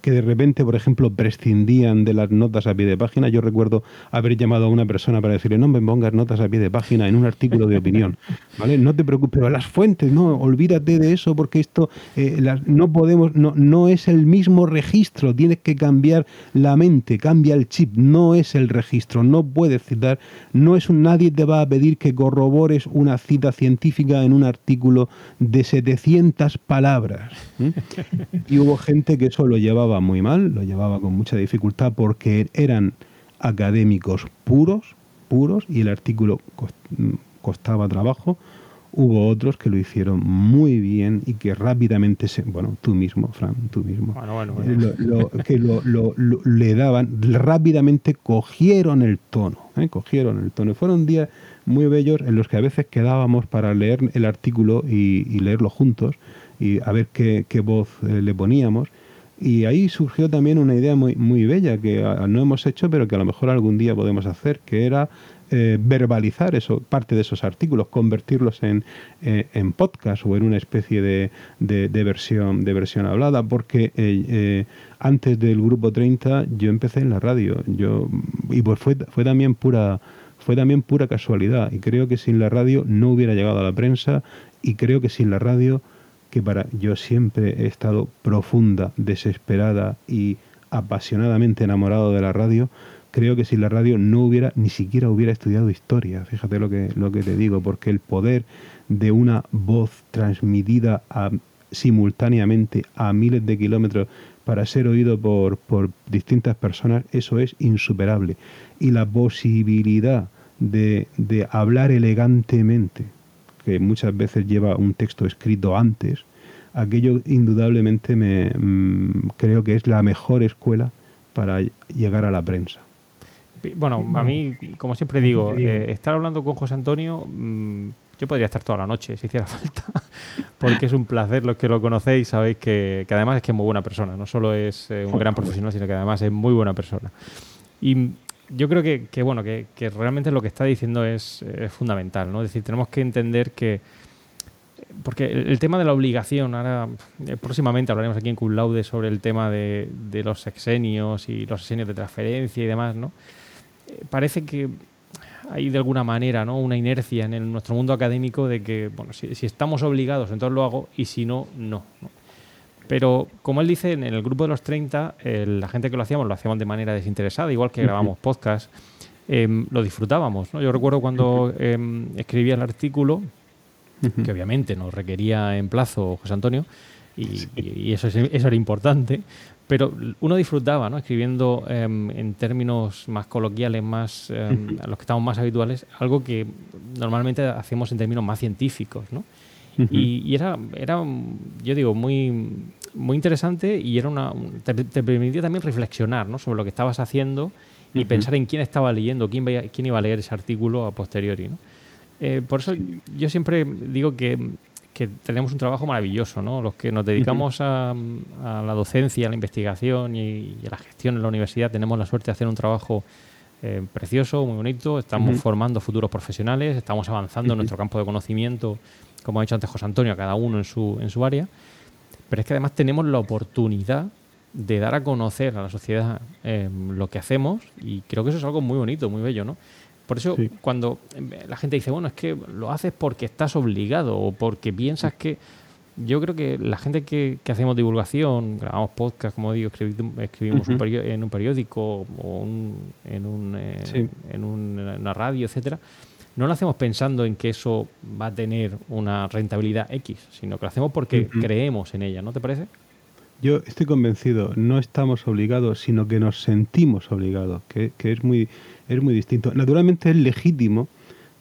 que de repente, por ejemplo, prescindían de las notas a pie de página. Yo recuerdo haber llamado a una persona para decirle, no me pongas notas a pie de página en un artículo de opinión, ¿vale? No te preocupes, pero las fuentes, no, olvídate de eso porque esto eh, no podemos, no, no es el mismo registro, tienes que cambiar la mente, cambia el chip, no es el registro, no puedes citar, no es un, nadie te va a pedir que corrobores una cita científica en un artículo de 700 palabras. Y hubo gente que eso lo llevaba muy mal, lo llevaba con mucha dificultad porque eran académicos puros, puros, y el artículo costaba trabajo, Hubo otros que lo hicieron muy bien y que rápidamente se, bueno, tú mismo, Fran, tú mismo, que lo, le daban, rápidamente cogieron el tono, ¿eh? cogieron el tono. Fueron días muy bellos en los que a veces quedábamos para leer el artículo y, leerlo juntos y a ver qué, voz eh, le poníamos. Y ahí surgió también una idea muy, muy bella que no hemos hecho, pero que a lo mejor algún día podemos hacer, que era eh, verbalizar eso, parte de esos artículos, convertirlos en, eh, en podcast o en una especie de, de, versión, de versión hablada, porque eh, antes del grupo 30 yo empecé en la radio, yo y pues fue, fue también pura fue también pura casualidad. Y creo que sin la radio no hubiera llegado a la prensa y creo que sin la radio que para yo siempre he estado profunda, desesperada y apasionadamente enamorado de la radio, creo que si la radio no hubiera, ni siquiera hubiera estudiado historia, fíjate lo que, lo que te digo, porque el poder de una voz transmitida simultáneamente a miles de kilómetros para ser oído por, por distintas personas, eso es insuperable. Y la posibilidad de, de hablar elegantemente, que muchas veces lleva un texto escrito antes, aquello indudablemente me mm, creo que es la mejor escuela para llegar a la prensa. Bueno, a mí, como siempre digo, eh, estar hablando con José Antonio, mm, yo podría estar toda la noche si hiciera falta, porque es un placer. Los que lo conocéis sabéis que, además es que es muy buena persona, no solo es eh, un gran profesional, sino que además es muy buena persona. Y yo creo que, bueno, que, realmente lo que está diciendo es, fundamental, ¿no? Es decir, tenemos que entender que porque el, tema de la obligación, ahora eh, próximamente hablaremos aquí en Cum Laude sobre el tema de, los sexenios y los sexenios de transferencia y demás, ¿no? parece que hay de alguna manera ¿no? una inercia en nuestro mundo académico de que, bueno, si, estamos obligados, entonces lo hago, y si no, no. Pero, como él dice, en el grupo de los 30, la gente que lo hacíamos, lo hacíamos de manera desinteresada, igual que grabamos podcast, em, lo disfrutábamos. ¿no? Yo recuerdo cuando em, escribía el artículo, que obviamente nos requería en plazo José Antonio, y, eso, eso era importante, pero uno disfrutaba, ¿no? Escribiendo em, en términos más coloquiales, más a los que estamos más habituales, algo que normalmente hacemos en términos más científicos, ¿no? y, era, era, yo digo, muy, muy interesante y era una, te, permitía también reflexionar ¿no? sobre lo que estabas haciendo y pensar en quién estaba leyendo, quién, quién iba a leer ese artículo a posteriori. ¿no? Eh, por eso yo siempre digo que que tenemos un trabajo maravilloso, ¿no? Los que nos dedicamos a, la docencia, a la investigación y, a la gestión en la universidad tenemos la suerte de hacer un trabajo eh, precioso, muy bonito. Estamos formando futuros profesionales, estamos avanzando en nuestro campo de conocimiento, como ha dicho antes José Antonio, cada uno en su, en su área. Pero es que además tenemos la oportunidad de dar a conocer a la sociedad eh, lo que hacemos y creo que eso es algo muy bonito, muy bello, ¿no? Por eso, cuando eh, la gente dice, bueno, es que lo haces porque estás obligado o porque piensas que. Yo creo que la gente que, hacemos divulgación, grabamos podcast, como digo, escribimos, en un periódico o en, un, eh, en una radio, etcétera, no lo hacemos pensando en que eso va a tener una rentabilidad X, sino que lo hacemos porque creemos en ella, ¿no te parece? Yo estoy convencido, no estamos obligados, sino que nos sentimos obligados, que, que es muy es muy distinto. Naturalmente es legítimo,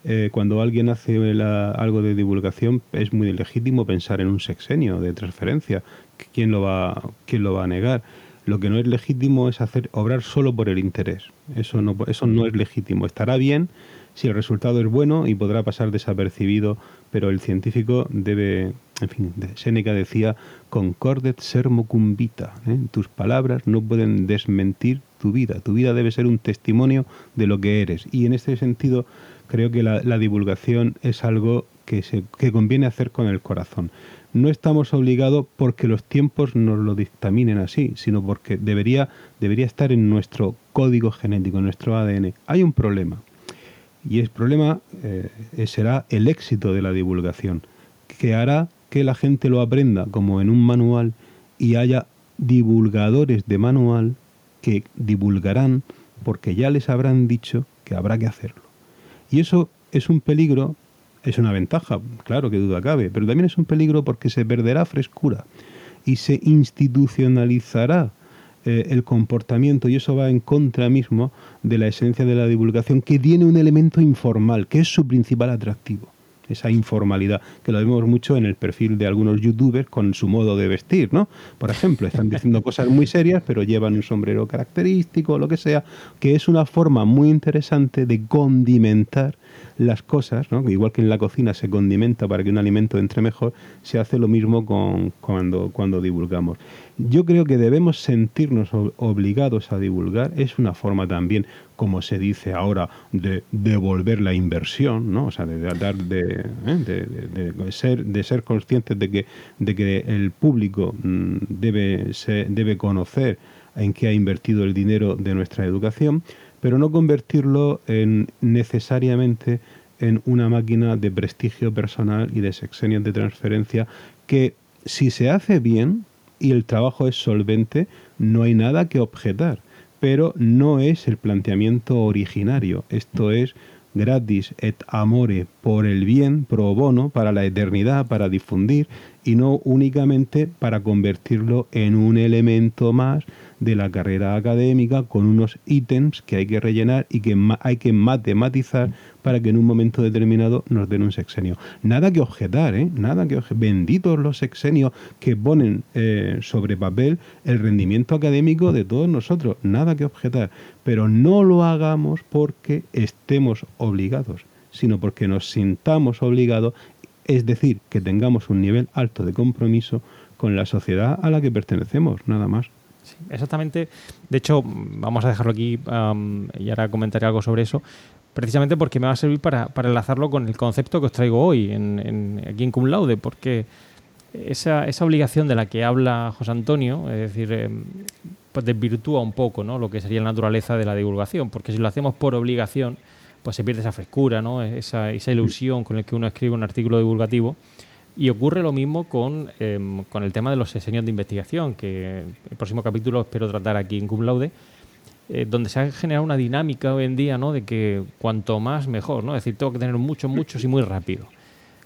eh, cuando alguien hace algo de divulgación, es muy legítimo pensar en un sexenio de transferencia. ¿Quién lo va, quién lo va a negar? Lo que no es legítimo es hacer obrar solo por el interés. Eso no, eso no es legítimo. Estará bien si el resultado es bueno y podrá pasar desapercibido, pero el científico debe, en fin, Séneca decía, concordet sermo cumbita. ¿eh? Tus palabras no pueden desmentir tu vida. Tu vida debe ser un testimonio de lo que eres. Y en este sentido, creo que la, divulgación es algo que, se, que conviene hacer con el corazón. No estamos obligados porque los tiempos nos lo dictaminen así, sino porque debería, debería estar en nuestro código genético, en nuestro ADN. Hay un problema. Y el problema eh, será el éxito de la divulgación, que hará que la gente lo aprenda como en un manual y haya divulgadores de manual que divulgarán porque ya les habrán dicho que habrá que hacerlo. Y eso es un peligro, es una ventaja, claro que duda cabe, pero también es un peligro porque se perderá frescura y se institucionalizará eh, el comportamiento y eso va en contra mismo de la esencia de la divulgación que tiene un elemento informal, que es su principal atractivo. esa informalidad, que lo vemos mucho en el perfil de algunos youtubers con su modo de vestir, ¿no? Por ejemplo, están diciendo cosas muy serias, pero llevan un sombrero característico o lo que sea, que es una forma muy interesante de condimentar las cosas, ¿no? igual que en la cocina se condimenta para que un alimento entre mejor, se hace lo mismo con, cuando, cuando divulgamos. Yo creo que debemos sentirnos obligados a divulgar, es una forma también, como se dice ahora, de devolver la inversión, ¿no? o sea, de, dar de, ¿eh? de, ser, de ser conscientes de que, de que el público mm, debe, se, debe conocer en qué ha invertido el dinero de nuestra educación, pero no convertirlo en necesariamente en una máquina de prestigio personal y de sexenios de transferencia que si se hace bien y el trabajo es solvente, no hay nada que objetar, pero no es el planteamiento originario. Esto es gratis et amore por el bien, pro bono, para la eternidad, para difundir y no únicamente para convertirlo en un elemento más de la carrera académica con unos ítems que hay que rellenar y que hay que matematizar para que en un momento determinado nos den un sexenio. Nada que objetar, ¿eh? Nada que objetar. Benditos los sexenios que ponen eh, sobre papel el rendimiento académico de todos nosotros. Nada que objetar. Pero no lo hagamos porque estemos obligados, sino porque nos sintamos obligados, es decir, que tengamos un nivel alto de compromiso con la sociedad a la que pertenecemos, nada más exactamente. De hecho, vamos a dejarlo aquí y ahora comentaré algo sobre eso. Precisamente porque me va a servir para, enlazarlo con el concepto que os traigo hoy en, aquí en Cum Laude, porque esa, esa, obligación de la que habla José Antonio, es decir, em, pues desvirtúa un poco ¿no? lo que sería la naturaleza de la divulgación, porque si lo hacemos por obligación, pues se pierde esa frescura, ¿no? esa, esa ilusión con la que uno escribe un artículo divulgativo y ocurre lo mismo con, em, con el tema de los diseños de investigación, que el próximo capítulo espero tratar aquí en Cum Laude, eh, donde se ha generado una dinámica hoy en día ¿no? de que cuanto más mejor, ¿no? es decir, tengo que tener muchos, muchos y muy rápido.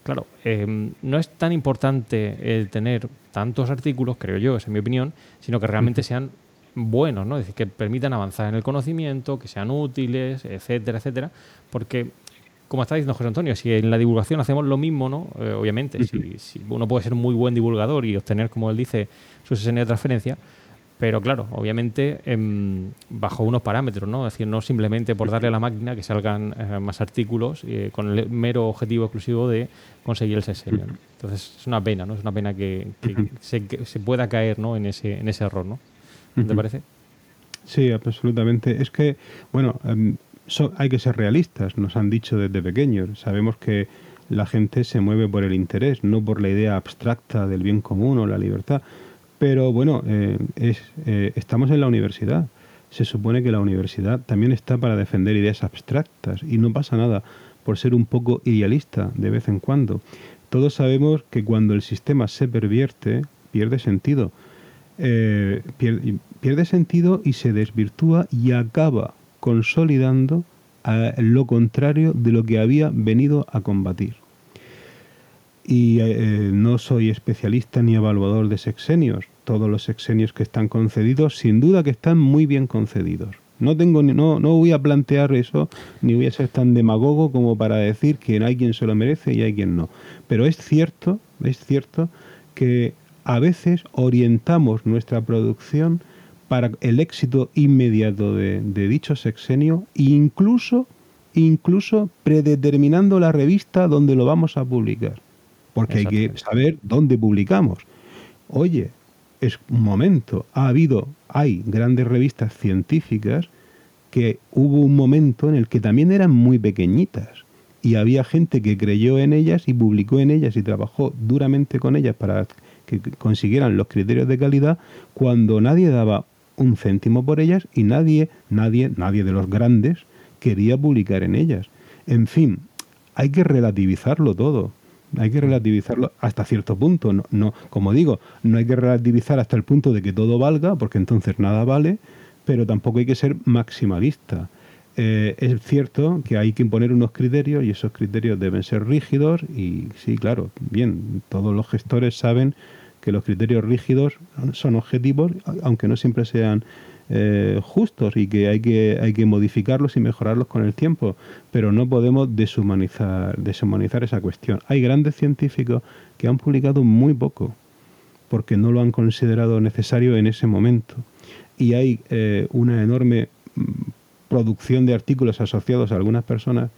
Claro, em, no es tan importante el tener tantos artículos, creo yo, esa es mi opinión, sino que realmente sean buenos, ¿no? es decir, que permitan avanzar en el conocimiento, que sean útiles, etcétera, etcétera, porque como está diciendo José Antonio, si en la divulgación hacemos lo mismo, ¿no? Eh, obviamente, si, uno puede ser muy buen divulgador y obtener, como él dice, su sesión de transferencia, pero claro, obviamente em, bajo unos parámetros, ¿no? Es decir, no simplemente por darle a la máquina que salgan eh, más artículos eh, con el mero objetivo exclusivo de conseguir el sesenio. Entonces es una pena, ¿no? Es una pena que, se, pueda caer, ¿no? En ese, en ese error, ¿no? ¿Te parece? Sí, absolutamente. Es que, bueno, hay que ser realistas, nos han dicho desde pequeños. Sabemos que la gente se mueve por el interés, no por la idea abstracta del bien común o la libertad. Pero bueno, eh, eh, estamos en la universidad. Se supone que la universidad también está para defender ideas abstractas y no pasa nada por ser un poco idealista de vez en cuando. Todos sabemos que cuando el sistema se pervierte, pierde sentido. Eh, pierde sentido y se desvirtúa y acaba consolidando lo contrario de lo que había venido a combatir. Y eh, no soy especialista ni evaluador de sexenios. Todos los sexenios que están concedidos, sin duda que están muy bien concedidos. No, tengo, no, no voy a plantear eso, ni voy a ser tan demagogo como para decir que hay quien se lo merece y hay quien no. Pero es cierto, es cierto que a veces orientamos nuestra producción para el éxito inmediato de, dicho sexenio, incluso, incluso predeterminando la revista donde lo vamos a publicar. Porque hay que saber dónde publicamos. Oye, es un momento, ha habido, hay grandes revistas científicas que hubo un momento en el que también eran muy pequeñitas y había gente que creyó en ellas y publicó en ellas y trabajó duramente con ellas para que consiguieran los criterios de calidad cuando nadie daba un céntimo por ellas y nadie, nadie, nadie de los grandes quería publicar en ellas. En fin, hay que relativizarlo todo. Hay que relativizarlo hasta cierto punto. No, como digo, no hay que relativizar hasta el punto de que todo valga, porque entonces nada vale, pero tampoco hay que ser maximalista. Eh, es cierto que hay que imponer unos criterios y esos criterios deben ser rígidos y sí, claro, bien, todos los gestores saben que los criterios rígidos son objetivos, aunque no siempre sean eh, justos y que hay, que hay que modificarlos y mejorarlos con el tiempo, pero no podemos deshumanizar, deshumanizar esa cuestión. Hay grandes científicos que han publicado muy poco porque no lo han considerado necesario en ese momento. Y hay eh, una enorme mm, producción de artículos asociados a algunas personas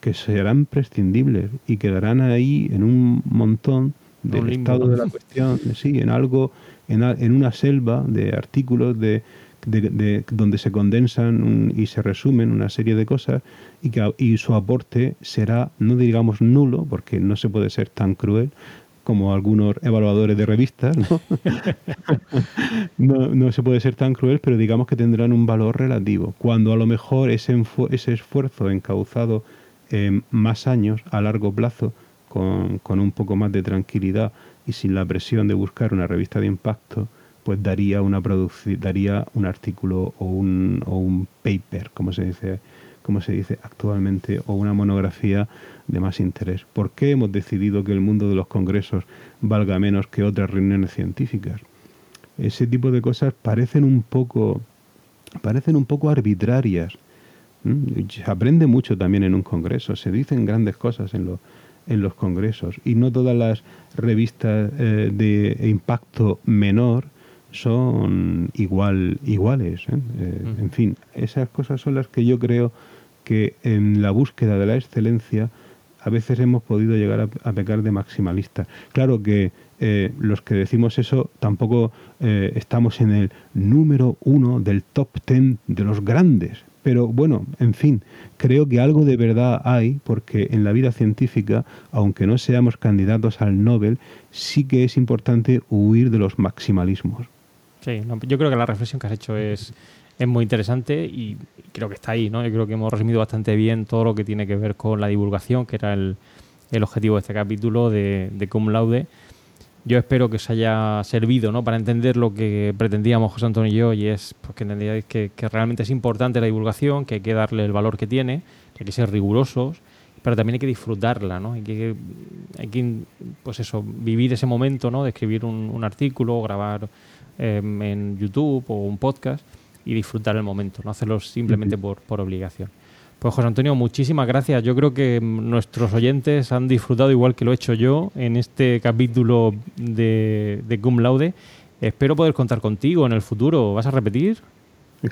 que serán prescindibles y quedarán ahí en un montón del estado de la cuestión, sí, en algo, en, en una selva de artículos de, de, donde se condensan y se resumen una serie de cosas y, que, y su aporte será, no digamos nulo, porque no se puede ser tan cruel, como algunos evaluadores de revistas, ¿no? no, se puede ser tan cruel, pero digamos que tendrán un valor relativo. Cuando a lo mejor ese, ese esfuerzo encauzado en más años, a largo plazo, con, con, un poco más de tranquilidad y sin la presión de buscar una revista de impacto, pues daría una daría un artículo o un, o un paper, como se dice como se dice actualmente, o una monografía de más interés. ¿Por qué hemos decidido que el mundo de los congresos valga menos que otras reuniones científicas? Ese tipo de cosas parecen un poco, parecen un poco arbitrarias. Se aprende mucho también en un congreso, se dicen grandes cosas en, en los congresos y no todas las revistas eh, de impacto menor son igual, iguales. ¿eh? Eh, en fin, esas cosas son las que yo creo que en la búsqueda de la excelencia a veces hemos podido llegar a, pecar de maximalistas. Claro que eh, los que decimos eso tampoco estamos en el número uno del top ten de los grandes. Pero bueno, en fin, creo que algo de verdad hay, porque en la vida científica, aunque no seamos candidatos al Nobel, sí que es importante huir de los maximalismos. Sí, yo creo que la reflexión que has hecho es, es muy interesante y creo que está ahí, ¿no? Yo creo que hemos resumido bastante bien todo lo que tiene que ver con la divulgación, que era el, objetivo de este capítulo de, de Cum Laude. Yo espero que os haya servido ¿no? para entender lo que pretendíamos José Antonio y yo, y es pues, que entendáis que, realmente es importante la divulgación, que hay que darle el valor que tiene, que hay que ser rigurosos, pero también hay que disfrutarla, ¿no? Hay que, hay que pues eso, vivir ese momento, ¿no? De escribir un, un artículo, grabar Em, en YouTube o un podcast y disfrutar el momento, no hacerlo simplemente por, por obligación. Pues José Antonio, muchísimas gracias. Yo creo que nuestros oyentes han disfrutado igual que lo he hecho yo en este capítulo de, de Cum Laude. Espero poder contar contigo en el futuro. ¿Vas a repetir?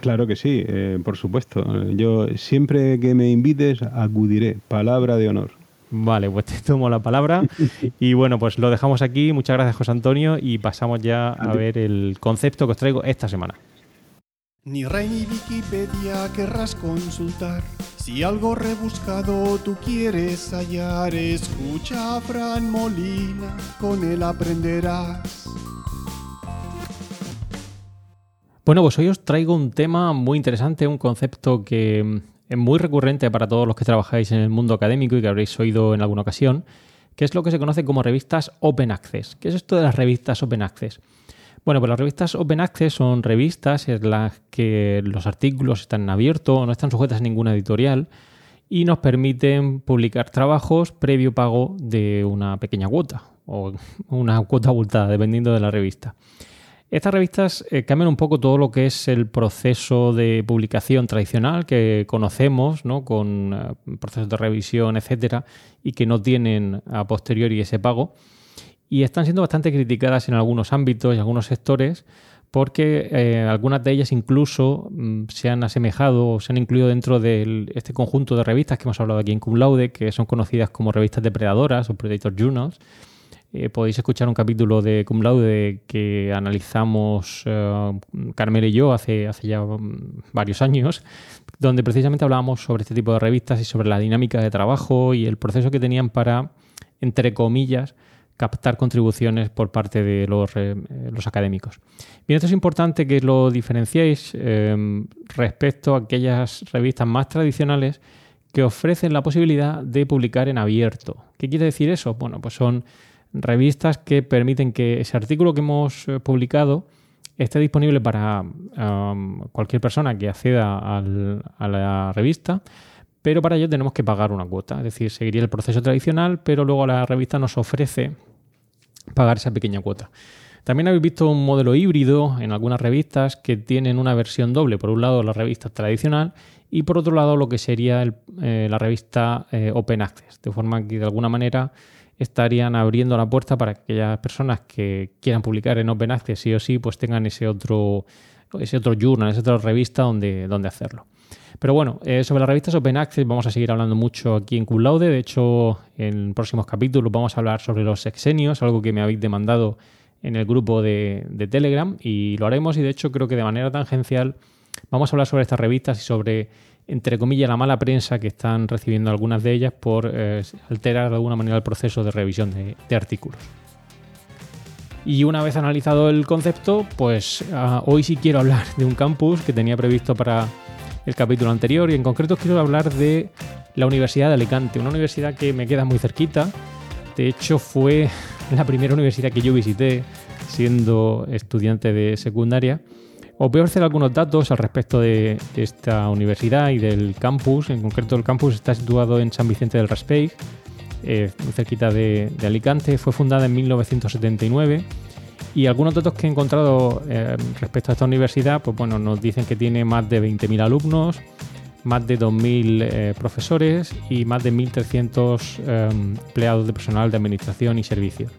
Claro que sí, eh, por supuesto. Yo siempre que me invites acudiré. Palabra de honor. Vale, pues te tomo la palabra. Y bueno, pues lo dejamos aquí. Muchas gracias, José Antonio. Y pasamos ya a ver el concepto que os traigo esta semana. Ni Rey ni Wikipedia querrás consultar. Si algo rebuscado tú quieres hallar, escucha a Fran Molina, con él aprenderás. Bueno, pues hoy os traigo un tema muy interesante, un concepto que es muy recurrente para todos los que trabajáis en el mundo académico y que habréis oído en alguna ocasión, que es lo que se conoce como revistas Open Access. ¿Qué es esto de las revistas Open Access? Bueno, pues las revistas Open Access son revistas en las que los artículos están en abierto, no están sujetas a ninguna editorial y nos permiten publicar trabajos previo pago de una pequeña cuota o una cuota abultada, dependiendo de la revista. Estas revistas eh, cambian un poco todo lo que es el proceso de publicación tradicional que conocemos, ¿no? con eh, procesos de revisión, etcétera, y que no tienen a posteriori ese pago. Y están siendo bastante criticadas en algunos ámbitos y algunos sectores porque eh, algunas de ellas incluso mm, se han asemejado o se han incluido dentro de este conjunto de revistas que hemos hablado aquí en Cum Laude, que son conocidas como revistas depredadoras o Predator Journals, eh, podéis escuchar un capítulo de Cum Laude que analizamos uh, Carmelo y yo hace, hace ya mm, varios años, donde precisamente hablábamos sobre este tipo de revistas y sobre la dinámica de trabajo y el proceso que tenían para, entre comillas, captar contribuciones por parte de los, eh, los académicos. Bien, esto es importante que lo diferenciéis respecto a aquellas revistas más tradicionales que ofrecen la posibilidad de publicar en abierto. ¿Qué quiere decir eso? Bueno, pues son revistas que permiten que ese artículo que hemos eh, publicado esté disponible para cualquier persona que acceda a la revista, pero para ello tenemos que pagar una cuota. Es decir, seguiría el proceso tradicional, pero luego la revista nos ofrece pagar esa pequeña cuota. También habéis visto un modelo híbrido en algunas revistas que tienen una versión doble. Por un lado, la revista tradicional y por otro lado, lo que sería eh, la revista eh, Open Access. De forma que de alguna manera estarían abriendo la puerta para que aquellas personas que quieran publicar en Open Access sí o sí, pues tengan ese otro, ese otro journal, esa otra revista donde, donde hacerlo. Pero bueno, eh, sobre las revistas Open Access vamos a seguir hablando mucho aquí en Cum Laude. De hecho, en próximos capítulos vamos a hablar sobre los sexenios, algo que me habéis demandado en el grupo de, Telegram y lo haremos y de hecho creo que de manera tangencial vamos a hablar sobre estas revistas y sobre, entre comillas, la mala prensa que están recibiendo algunas de ellas por eh, alterar de alguna manera el proceso de revisión de, artículos. Y una vez analizado el concepto, pues ah, hoy sí quiero hablar de un campus que tenía previsto para el capítulo anterior y en concreto quiero hablar de la Universidad de Alicante, una universidad que me queda muy cerquita. De hecho fue la primera universidad que yo visité siendo estudiante de secundaria. Os voy a ofrecer algunos datos al respecto de esta universidad y del campus. En concreto, el campus está situado en San Vicente del Raspeig, eh, cerquita de, Alicante. Fue fundada en 1979 y algunos datos que he encontrado eh, respecto a esta universidad, pues bueno, nos dicen que tiene más de 20.000 alumnos, más de 2.000 eh, profesores y más de 1.300 eh, empleados de personal de administración y servicios.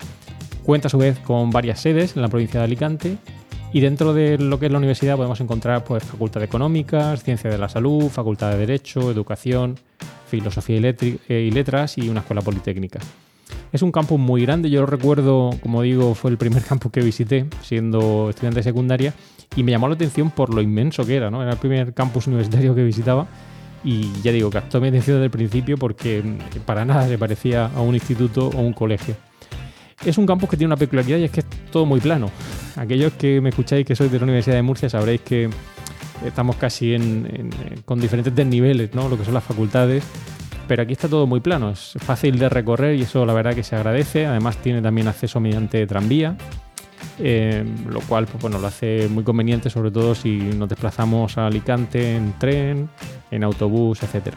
Cuenta a su vez con varias sedes en la provincia de Alicante y dentro de lo que es la universidad podemos encontrar pues, facultad de económicas, ciencia de la salud, facultad de derecho, educación, filosofía y, letras y una escuela politécnica. Es un campus muy grande, yo lo recuerdo, como digo, fue el primer campus que visité siendo estudiante de secundaria y me llamó la atención por lo inmenso que era. Era el primer campus universitario que visitaba y ya digo, captó mi atención desde el principio porque para nada se parecía a un instituto o un colegio. Es un campus que tiene una peculiaridad y es que es todo muy plano. Aquellos que me escucháis que sois de la Universidad de Murcia sabréis que estamos casi con diferentes desniveles, ¿no? Lo que son las facultades. Pero aquí está todo muy plano, es fácil de recorrer y eso la verdad que se agradece. Además tiene también acceso mediante tranvía eh, lo cual pues, bueno, lo hace muy conveniente, sobre todo si nos desplazamos a Alicante en tren, en autobús, etc.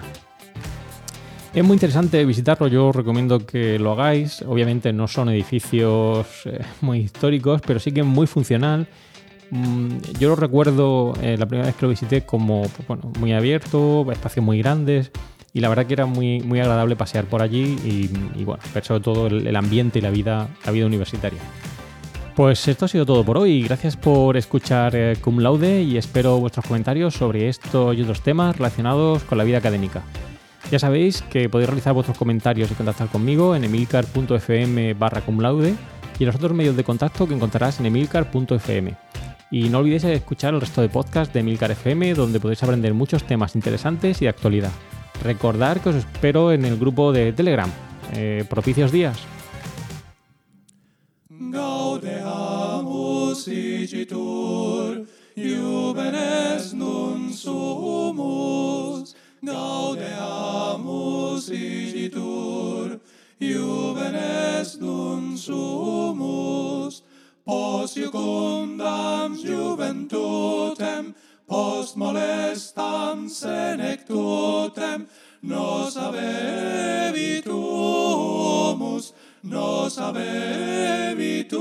Es muy interesante visitarlo, yo recomiendo que lo hagáis. Obviamente no son edificios eh, muy históricos, pero sí que es muy funcional. Mm, yo lo recuerdo eh, la primera vez que lo visité como pues, bueno, muy abierto, espacios muy grandes y la verdad que era muy, muy agradable pasear por allí y, bueno, ver sobre todo el, el ambiente y la vida, la vida universitaria. Pues esto ha sido todo por hoy. Gracias por escuchar eh, Cum Laude y espero vuestros comentarios sobre esto y otros temas relacionados con la vida académica. Ya sabéis que podéis realizar vuestros comentarios y contactar conmigo en emilcar.fm barra cum laude y en los otros medios de contacto que encontrarás en emilcar.fm. Y no olvidéis escuchar el resto de podcasts de Emilcar FM donde podéis aprender muchos temas interesantes y de actualidad. Recordad que os espero en el grupo de Telegram. Eh, propicios días. post molestam senec tutem, nos abevitumus, nos abevitumus.